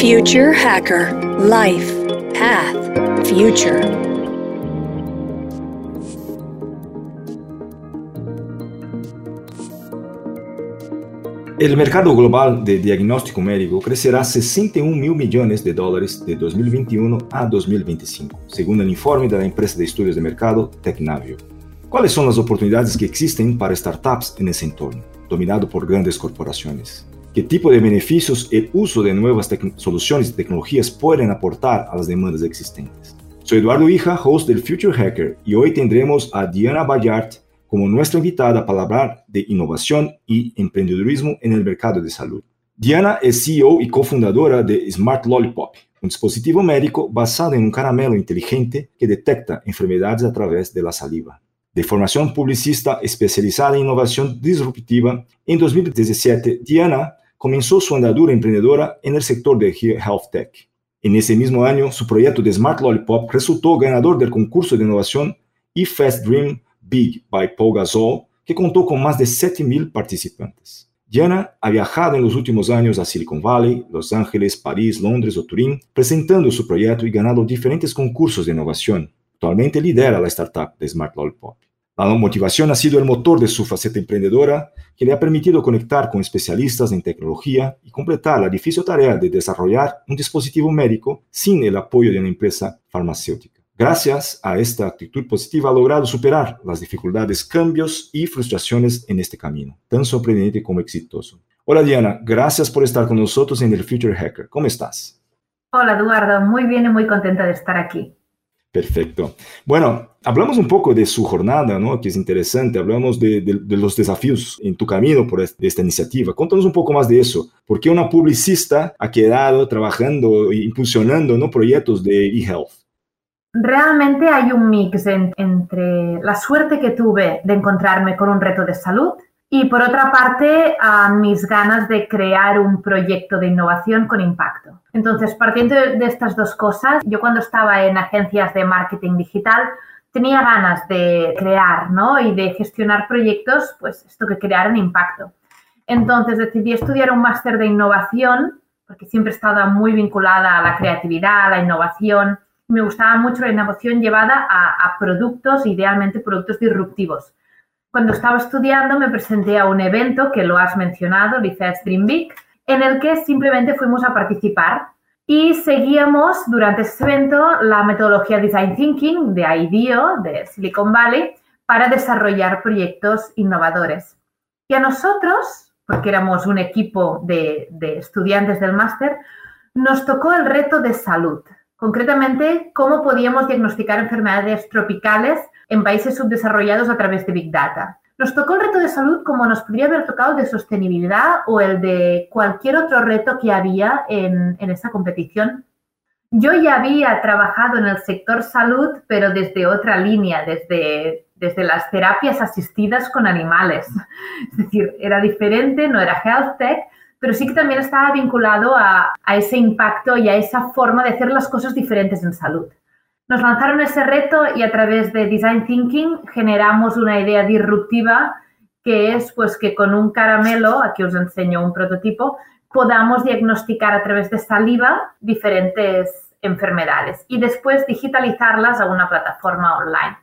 Future Hacker Life Path Future. El mercado global de diagnóstico médico crecerá 61 mil millones de dólares de 2021 a 2025, según el informe de la empresa de estudios de mercado Tecnavio. ¿Cuáles son las oportunidades que existen para startups en ese entorno, dominado por grandes corporaciones? ¿Qué tipo de beneficios el uso de nuevas soluciones y tecnologías pueden aportar a las demandas existentes? Soy Eduardo Hija, host del Future Hacker, y hoy tendremos a Diana Bayard, como nuestra invitada para hablar de innovación y emprendedurismo en el mercado de salud. Diana es CEO y cofundadora de Smart Lollipop, un dispositivo médico basado en un caramelo inteligente que detecta enfermedades a través de la saliva. De formación publicista especializada en innovación disruptiva, en 2017 Diana comenzó su andadura emprendedora en el sector de Health Tech. En ese mismo año, su proyecto de Smart Lollipop resultó ganador del concurso de innovación eFast Dream Big by Paul Gasol, que contó con más de 7.000 participantes. Diana ha viajado en los últimos años a Silicon Valley, Los Ángeles, París, Londres o Turín, presentando su proyecto y ganando diferentes concursos de innovación. Actualmente lidera la startup de Smart Lollipop. La motivación ha sido el motor de su faceta emprendedora, que le ha permitido conectar con especialistas en tecnología y completar la difícil tarea de desarrollar un dispositivo médico sin el apoyo de una empresa farmacéutica. Gracias a esta actitud positiva ha logrado superar las dificultades, cambios y frustraciones en este camino, tan sorprendente como exitoso. Hola Diana, gracias por estar con nosotros en el Future Hacker. ¿Cómo estás? Hola Eduardo, muy bien y muy contenta de estar aquí. Perfecto. Bueno, hablamos un poco de su jornada, ¿no? Que es interesante. Hablamos de, los desafíos en tu camino por esta iniciativa. Cuéntanos un poco más de eso. ¿Por qué una publicista ha quedado trabajando e impulsionando ¿no? proyectos de eHealth? Realmente hay un mix entre la suerte que tuve de encontrarme con un reto de salud y por otra parte a mis ganas de crear un proyecto de innovación con impacto. Entonces, partiendo de estas dos cosas, yo cuando estaba en agencias de marketing digital tenía ganas de crear ¿no? y de gestionar proyectos, pues esto que crearan impacto. Entonces decidí estudiar un máster de innovación, porque siempre he estado muy vinculada a la creatividad, a la innovación, me gustaba mucho la innovación llevada a, productos, idealmente productos disruptivos. Cuando estaba estudiando me presenté a un evento que lo has mencionado, Licea Stream Big, en el que simplemente fuimos a participar y seguíamos durante ese evento la metodología Design Thinking de IDEO, de Silicon Valley, para desarrollar proyectos innovadores. Y a nosotros, porque éramos un equipo de estudiantes del máster, nos tocó el reto de salud. Concretamente, cómo podíamos diagnosticar enfermedades tropicales en países subdesarrollados a través de Big Data. Nos tocó el reto de salud como nos podría haber tocado de sostenibilidad o el de cualquier otro reto que había en, en esa competición. Yo ya había trabajado en el sector salud, pero desde otra línea, desde, desde las terapias asistidas con animales. Es decir, era diferente, no era health tech, pero sí que también estaba vinculado a, ese impacto y a esa forma de hacer las cosas diferentes en salud. Nos lanzaron ese reto y a través de Design Thinking generamos una idea disruptiva que es pues que con un caramelo, aquí os enseño un prototipo, podamos diagnosticar a través de saliva diferentes enfermedades y después digitalizarlas a una plataforma online.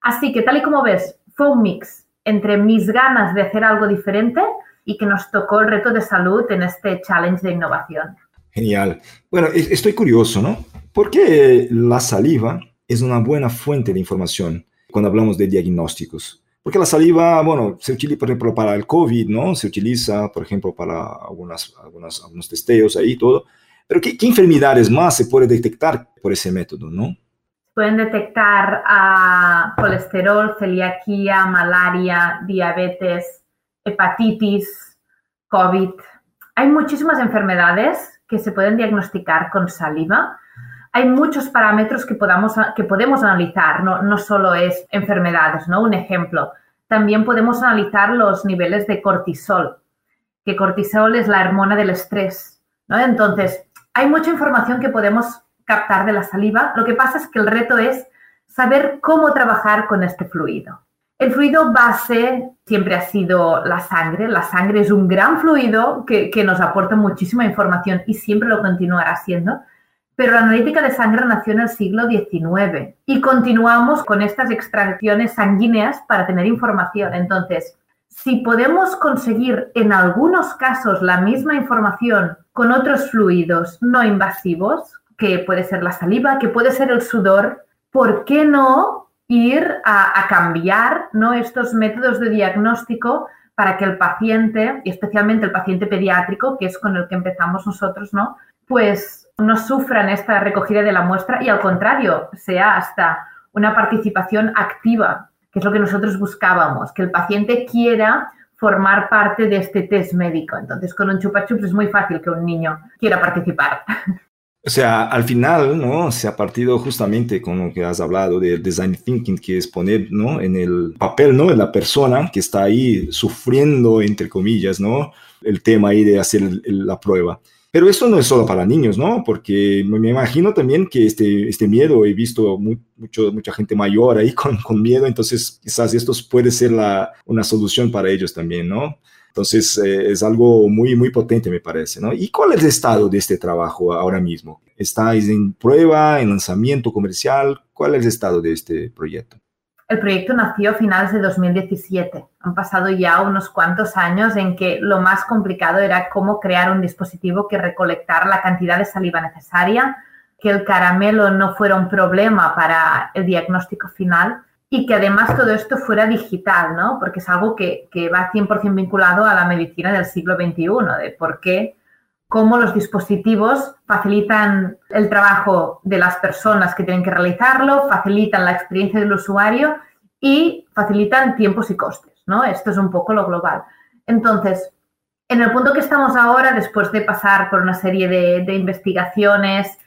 Así que tal y como ves, fue un mix entre mis ganas de hacer algo diferente, y que nos tocó el reto de salud en este challenge de innovación. Genial. Bueno, estoy curioso, ¿no? ¿Por qué la saliva es una buena fuente de información cuando hablamos de diagnósticos? Porque la saliva, bueno, se utiliza, por ejemplo, para el COVID, ¿no? Se utiliza, por ejemplo, para algunas, algunos testeos ahí y todo. Pero ¿qué, ¿qué, enfermedades más se puede detectar por ese método, no? Pueden detectar a colesterol, celiaquía, malaria, diabetes, hepatitis, COVID. Hay muchísimas enfermedades que se pueden diagnosticar con saliva. Hay muchos parámetros que, podamos, que podemos analizar, no, no solo es enfermedades, ¿no? Un ejemplo. También podemos analizar los niveles de cortisol, que cortisol es la hormona del estrés, ¿no? Entonces, hay mucha información que podemos captar de la saliva. Lo que pasa es que el reto es saber cómo trabajar con este fluido. El fluido base siempre ha sido la sangre. La sangre es un gran fluido que, nos aporta muchísima información y siempre lo continuará siendo pero la analítica de sangre nació en el siglo XIX y continuamos con estas extracciones sanguíneas para tener información. Entonces, si podemos conseguir en algunos casos la misma información con otros fluidos no invasivos, que puede ser la saliva, que puede ser el sudor, ¿por qué no ir a, cambiar ¿no? estos métodos de diagnóstico para que el paciente, y especialmente el paciente pediátrico, que es con el que empezamos nosotros, ¿no? pues no sufran esta recogida de la muestra y al contrario, sea hasta una participación activa, que es lo que nosotros buscábamos, que el paciente quiera formar parte de este test médico. Entonces, con un chupa chups es muy fácil que un niño quiera participar. O sea, al final, ¿no? Se ha partido justamente con lo que has hablado del design thinking, que es poner, ¿no? En el papel, ¿no? De la persona que está ahí sufriendo, entre comillas, ¿no? El tema ahí de hacer la prueba. Pero esto no es solo para niños, ¿no? Porque me imagino también que este, este miedo, he visto mucho, mucha gente mayor ahí con, con miedo, entonces quizás esto puede ser la, una solución para ellos también, ¿no? Entonces eh, es algo muy, muy potente, me parece, ¿no? ¿Y cuál es el estado de este trabajo ahora mismo? ¿Estáis en prueba, en lanzamiento comercial? ¿Cuál es el estado de este proyecto? El proyecto nació a finales de 2017. Han pasado ya unos cuantos años en que lo más complicado era cómo crear un dispositivo que recolectara la cantidad de saliva necesaria, que el caramelo no fuera un problema para el diagnóstico final y que además todo esto fuera digital, ¿no? Porque es algo que, que va 100% vinculado a la medicina del siglo XXI, de por qué cómo los dispositivos facilitan el trabajo de las personas que tienen que realizarlo, facilitan la experiencia del usuario y facilitan tiempos y costes, ¿no? Esto es un poco lo global. Entonces, en el punto que estamos ahora, después de pasar por una serie de, investigaciones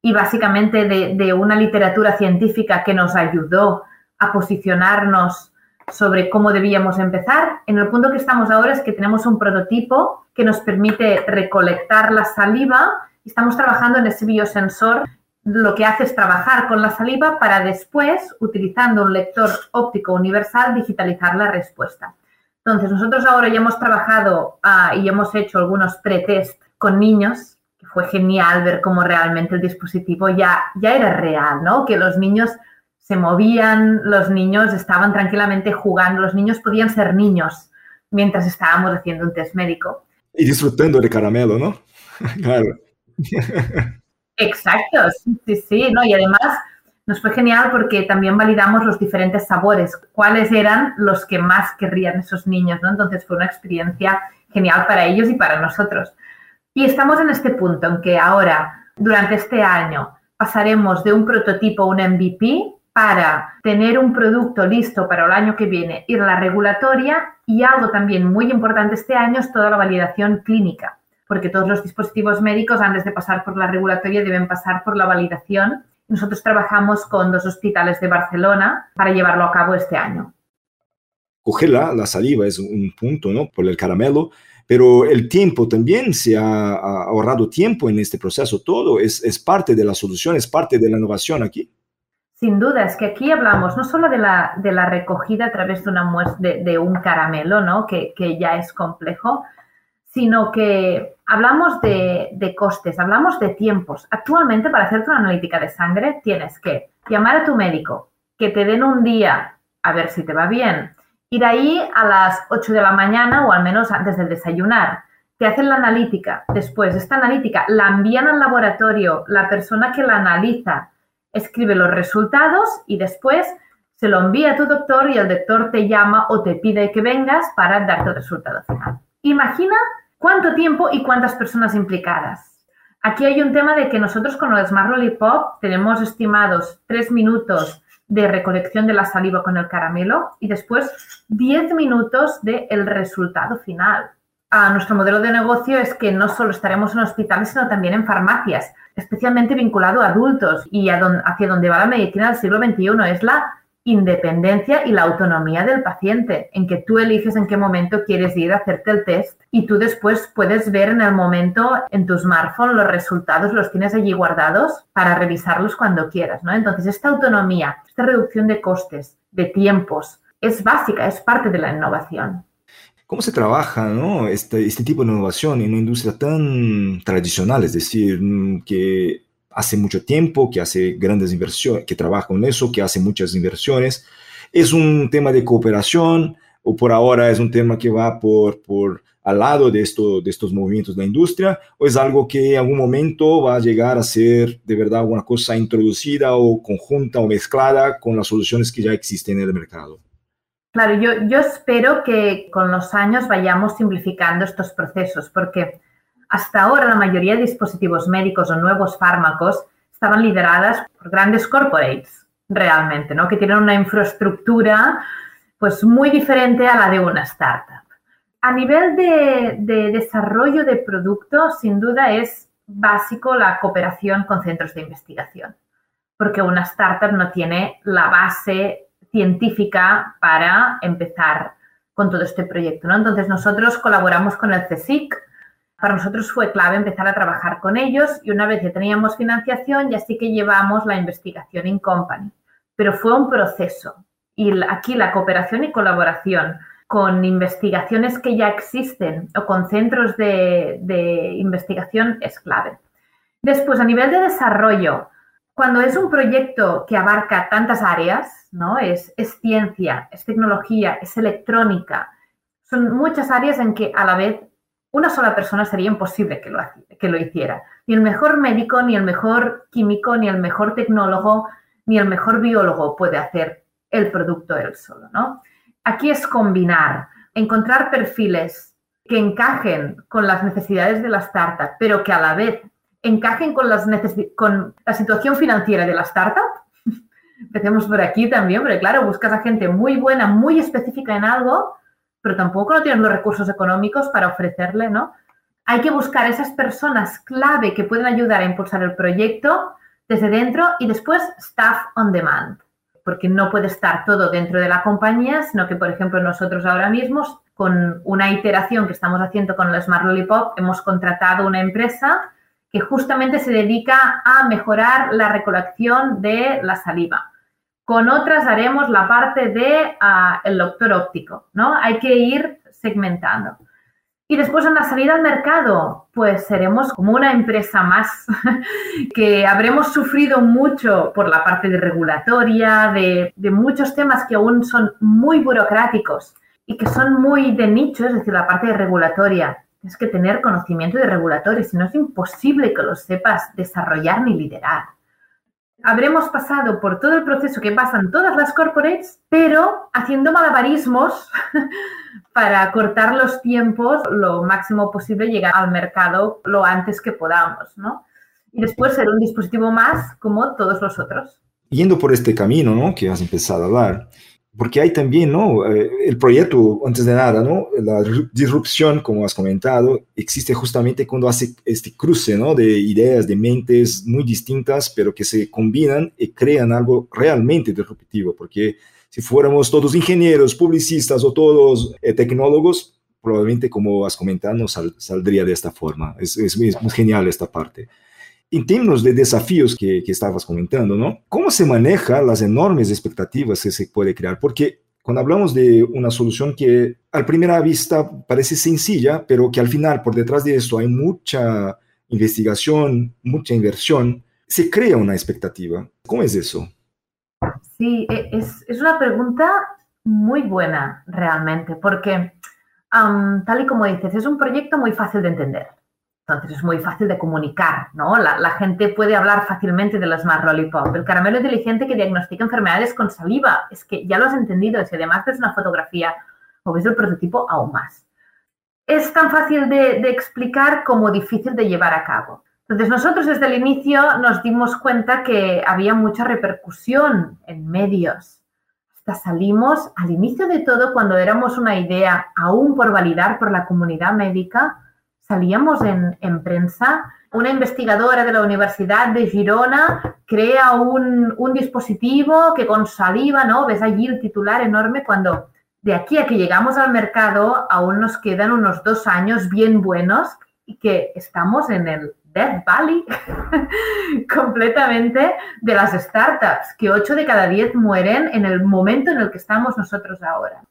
y básicamente de, de una literatura científica que nos ayudó a posicionarnos sobre cómo debíamos empezar. En el punto que estamos ahora es que tenemos un prototipo que nos permite recolectar la saliva y estamos trabajando en ese biosensor. Lo que hace es trabajar con la saliva para después, utilizando un lector óptico universal, digitalizar la respuesta. Entonces, nosotros ahora ya hemos trabajado ah, y hemos hecho algunos pretest con niños, fue genial ver cómo realmente el dispositivo ya, ya era real, ¿no? Que los niños se movían, los niños estaban tranquilamente jugando, los niños podían ser niños mientras estábamos haciendo un test médico. Y disfrutando de caramelo, ¿no? claro. Exacto, sí, sí, sí, ¿no? Y además nos fue genial porque también validamos los diferentes sabores, cuáles eran los que más querrían esos niños, ¿no? Entonces fue una experiencia genial para ellos y para nosotros. Y estamos en este punto en que ahora, durante este año, pasaremos de un prototipo a un MVP para tener un producto listo para el año que viene, ir a la regulatoria y algo también muy importante este año es toda la validación clínica, porque todos los dispositivos médicos antes de pasar por la regulatoria deben pasar por la validación. Nosotros trabajamos con dos hospitales de Barcelona para llevarlo a cabo este año. Cogerla, la saliva es un punto, ¿no? Por el caramelo, pero el tiempo también se ha, ahorrado tiempo en este proceso. Todo es, es parte de la solución, es parte de la innovación aquí. Sin duda, es que aquí hablamos no solo de la, de la recogida a través de, una de, de un caramelo, ¿no? Que, que, ya es complejo, sino que hablamos de, de, costes, hablamos de tiempos. Actualmente, para hacerte una analítica de sangre, tienes que llamar a tu médico, que te den un día a ver si te va bien, ir ahí a las 8 de la mañana o al menos antes de desayunar. Te hacen la analítica. Después, esta analítica la envían al laboratorio, la persona que la analiza escribe los resultados y después se lo envía a tu doctor y el doctor te llama o te pide que vengas para darte el resultado final. Imagina cuánto tiempo y cuántas personas implicadas. Aquí hay un tema de que nosotros con el Smart Lollipop tenemos estimados tres minutos de recolección de la saliva con el caramelo y después 10 minutos del el resultado final. A nuestro modelo de negocio es que no solo estaremos en hospitales, sino también en farmacias especialmente vinculado a adultos y hacia donde va la medicina del siglo XXI, es la independencia y la autonomía del paciente, en que tú eliges en qué momento quieres ir a hacerte el test y tú después puedes ver en el momento en tu smartphone los resultados, los tienes allí guardados para revisarlos cuando quieras, ¿no? Entonces, esta autonomía, esta reducción de costes, de tiempos, es básica, es parte de la innovación. ¿Cómo se trabaja ¿no? este, este tipo de innovación en una industria tan tradicional? Es decir, mm, que hace mucho tiempo, que hace grandes inversiones, que trabaja con eso, que hace muchas inversiones. ¿Es un tema de cooperación o por ahora es un tema que va por, por al lado de, esto, de estos movimientos de la industria o es algo que en algún momento va a llegar a ser de verdad una cosa introducida o conjunta o mezclada con las soluciones que ya existen en el mercado? Claro, yo, espero que con los años vayamos simplificando estos procesos, porque hasta ahora la mayoría de dispositivos médicos o nuevos fármacos estaban lideradas por grandes corporates, realmente, ¿no? Que tienen una infraestructura pues muy diferente a la de una startup. A nivel de desarrollo de productos, sin duda es básico la cooperación con centros de investigación, porque una startup no tiene la base científica para empezar con todo este proyecto. ¿no? Entonces nosotros colaboramos con el CSIC. Para nosotros fue clave empezar a trabajar con ellos y una vez que teníamos financiación ya sí que llevamos la investigación in company. Pero fue un proceso y aquí la cooperación y colaboración con investigaciones que ya existen o con centros de investigación es clave. Después, a nivel de desarrollo, cuando es un proyecto que abarca tantas áreas, ¿no? Es, es ciencia, es tecnología, es electrónica, son muchas áreas en que a la vez una sola persona sería imposible que lo, que lo hiciera. Ni el mejor médico, ni el mejor químico, ni el mejor tecnólogo, ni el mejor biólogo puede hacer el producto él solo, ¿no? Aquí es combinar, encontrar perfiles que encajen con las necesidades de la startup, pero que a la vez encajen con, las con la situación financiera de la startup. Empecemos por aquí también, porque claro, buscas a gente muy buena, muy específica en algo, pero tampoco no tienes los recursos económicos para ofrecerle, ¿no? Hay que buscar esas personas clave que pueden ayudar a impulsar el proyecto desde dentro y después staff on demand, porque no puede estar todo dentro de la compañía, sino que, por ejemplo, nosotros ahora mismo, con una iteración que estamos haciendo con el Smart Lollipop, hemos contratado una empresa que justamente se dedica a mejorar la recolección de la saliva. Con otras haremos la parte de ah, doctor óptico, ¿no? Hay que ir segmentando. Y después en la salida al mercado, pues seremos como una empresa más que habremos sufrido mucho por la parte de regulatoria, de, de muchos temas que aún son muy burocráticos y que son muy de nicho, es decir, la parte de regulatoria Tienes que tener conocimiento de reguladores, si no es imposible que los sepas desarrollar ni liderar. Habremos pasado por todo el proceso que pasan todas las corporates, pero haciendo malabarismos para cortar los tiempos lo máximo posible, llegar al mercado lo antes que podamos, ¿no? Y después ser un dispositivo más como todos los otros. Yendo por este camino, ¿no? Que has empezado a hablar, porque hay también, ¿no? Eh, el proyecto, antes de nada, ¿no? La disrupción, como has comentado, existe justamente cuando hace este cruce, ¿no? De ideas, de mentes muy distintas, pero que se combinan y crean algo realmente disruptivo, porque si fuéramos todos ingenieros, publicistas o todos eh, tecnólogos, probablemente, como has comentado, no saldría de esta forma. Es, es, es genial esta parte. En términos de desafíos que, estabas comentando, ¿no? ¿Cómo se maneja las enormes expectativas que se puede crear? Porque cuando hablamos de una solución que a primera vista parece sencilla, pero que al final por detrás de esto hay mucha investigación, mucha inversión, se crea una expectativa. ¿Cómo es eso? Sí, e, es una pregunta muy buena realmente, porque tal y como dices, es un proyecto muy fácil de entender. Entonces es muy fácil de comunicar, ¿no? La, gente puede hablar fácilmente de las Smart Lollipop. El caramelo inteligente que diagnostica enfermedades con saliva. Es que ya lo has entendido. Si además ves una fotografía o ves el prototipo, aún más. Es tan fácil de, de explicar como difícil de llevar a cabo. Entonces nosotros desde el inicio nos dimos cuenta que había mucha repercusión en medios. Hasta salimos al inicio de todo cuando éramos una idea aún por validar por la comunidad médica salíamos en, prensa, una investigadora de la Universidad de Girona crea un, dispositivo que con saliva, ¿no? Ves allí el titular enorme cuando de aquí a que llegamos al mercado aún nos quedan unos dos años bien buenos y que estamos en el Death Valley completamente de las startups, que 8 de cada 10 mueren en el momento en el que estamos nosotros ahora.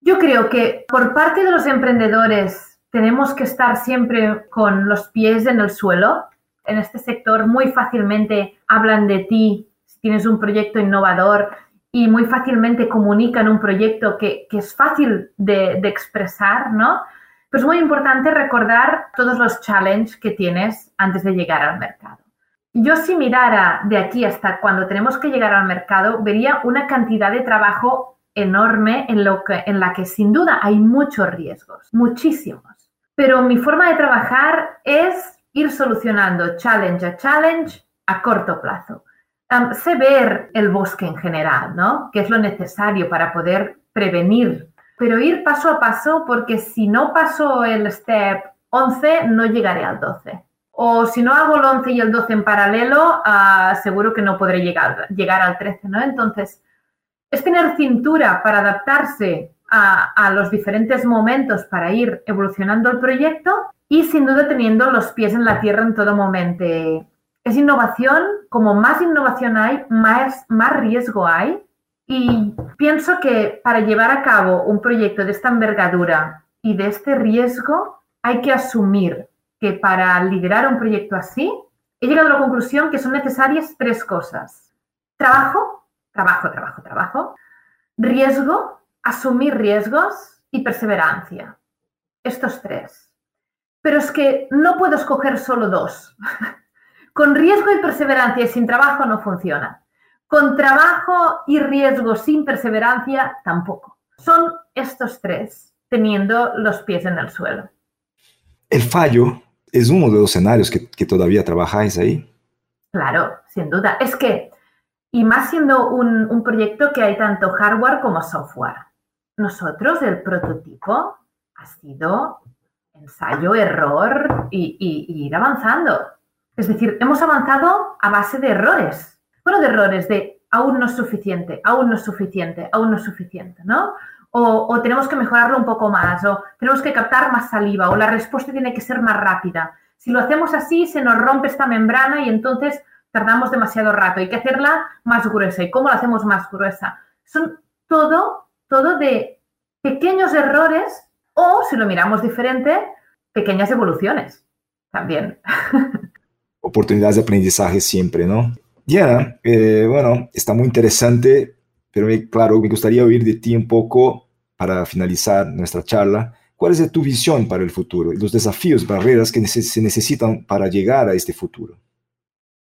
Yo creo que por parte de los emprendedores tenemos que estar siempre con los pies en el suelo. En este sector muy fácilmente hablan de ti si tienes un proyecto innovador y muy fácilmente comunican un proyecto que, es fácil de, de expresar, ¿no? Pero es muy importante recordar todos los challenges que tienes antes de llegar al mercado. Yo si mirara de aquí hasta cuando tenemos que llegar al mercado, vería una cantidad de trabajo enorme en, lo que, en la que sin duda hay muchos riesgos, muchísimos. Pero mi forma de trabajar es ir solucionando challenge a challenge a corto plazo. sé ver el bosque en general, ¿no? Que es lo necesario para poder prevenir pero ir paso a paso porque si no paso el step 11 no llegaré al 12. O si no hago el 11 y el 12 en paralelo, uh, seguro que no podré llegar, llegar al 13, ¿no? Entonces, es tener cintura para adaptarse a, a, los diferentes momentos para ir evolucionando el proyecto y sin duda teniendo los pies en la tierra en todo momento. Es innovación, como más innovación hay, más, más riesgo hay y pienso que para llevar a cabo un proyecto de esta envergadura y de este riesgo, hay que asumir que para liderar un proyecto así, he llegado a la conclusión que son necesarias tres cosas. Trabajo, trabajo, trabajo, trabajo. Riesgo, asumir riesgos y perseverancia. Estos tres. Pero es que no puedo escoger solo dos. Con riesgo y perseverancia y sin trabajo no funciona. Con trabajo y riesgo sin perseverancia, tampoco. Son estos tres, teniendo los pies en el suelo. ¿El fallo es uno de los escenarios que, todavía trabajáis ahí? Claro, sin duda. Es que, y más siendo un, proyecto que hay tanto hardware como software. Nosotros, el prototipo ha sido ensayo, error y, ir avanzando. Es decir, hemos avanzado a base de errores bueno, de errores de aún no es suficiente, aún no es suficiente, aún no es suficiente, ¿no? O, tenemos que mejorarlo un poco más, o tenemos que captar más saliva, o la respuesta tiene que ser más rápida. Si lo hacemos así, se nos rompe esta membrana y entonces tardamos demasiado rato. Hay que hacerla más gruesa. ¿Y cómo la hacemos más gruesa? Son todo, todo de pequeños errores o, si lo miramos diferente, pequeñas evoluciones también. Oportunidades de aprendizaje siempre, ¿no? Ya, eh, bueno, está muy interesante, pero claro, me gustaría oír de ti un poco para finalizar nuestra charla. ¿Cuál es tu visión para el futuro y los desafíos, barreras que se necesitan para llegar a este futuro?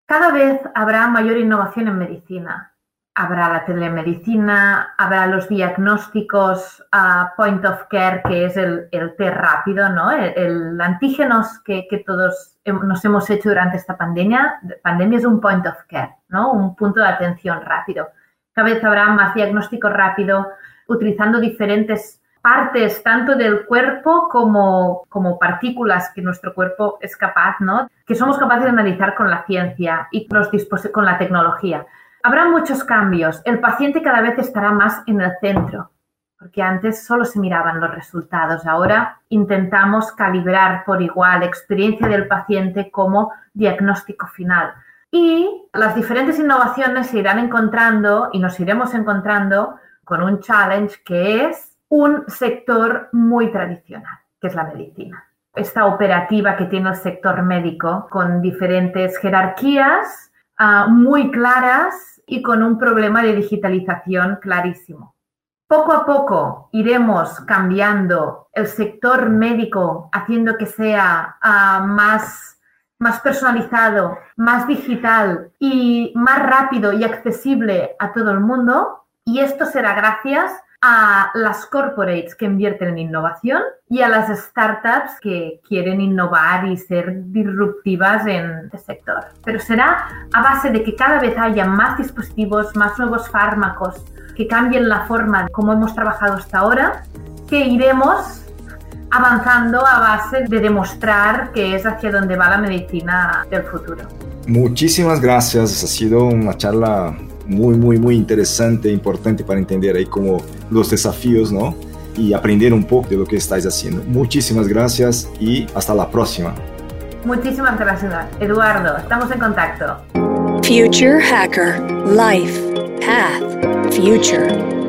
Cada vez habrá mayor innovación en medicina habrá la telemedicina, habrá los diagnósticos a point of care, que es el, el rápido, ¿no? El, antígenos que, que, todos nos hemos hecho durante esta pandemia. Pandemia es un point of care, ¿no? Un punto de atención rápido. Cada vez habrá más diagnóstico rápido, utilizando diferentes partes tanto del cuerpo como, como partículas que nuestro cuerpo es capaz, ¿no? Que somos capaces de analizar con la ciencia y los con la tecnología. Habrá muchos cambios. El paciente cada vez estará más en el centro, porque antes solo se miraban los resultados. Ahora intentamos calibrar por igual experiencia del paciente como diagnóstico final. Y las diferentes innovaciones se irán encontrando y nos iremos encontrando con un challenge que es un sector muy tradicional, que es la medicina. Esta operativa que tiene el sector médico con diferentes jerarquías ah, muy claras y con un problema de digitalización clarísimo. Poco a poco iremos cambiando el sector médico, haciendo que sea ah, más, más personalizado, más digital y más rápido y accesible a todo el mundo. Y esto será gracias a las corporates que invierten en innovación y a las startups que quieren innovar y ser disruptivas en este sector. Pero será a base de que cada vez haya más dispositivos, más nuevos fármacos que cambien la forma de cómo hemos trabajado hasta ahora, que iremos avanzando a base de demostrar que es hacia donde va la medicina del futuro. Muchísimas gracias, ha sido una charla muy, muy, muy interesante e importante para entender ahí como los desafíos, ¿no? Y aprender un poco de lo que estáis haciendo. Muchísimas gracias y hasta la próxima. Muchísimas gracias, Eduardo. Estamos en contacto. Future Hacker Life Path Future.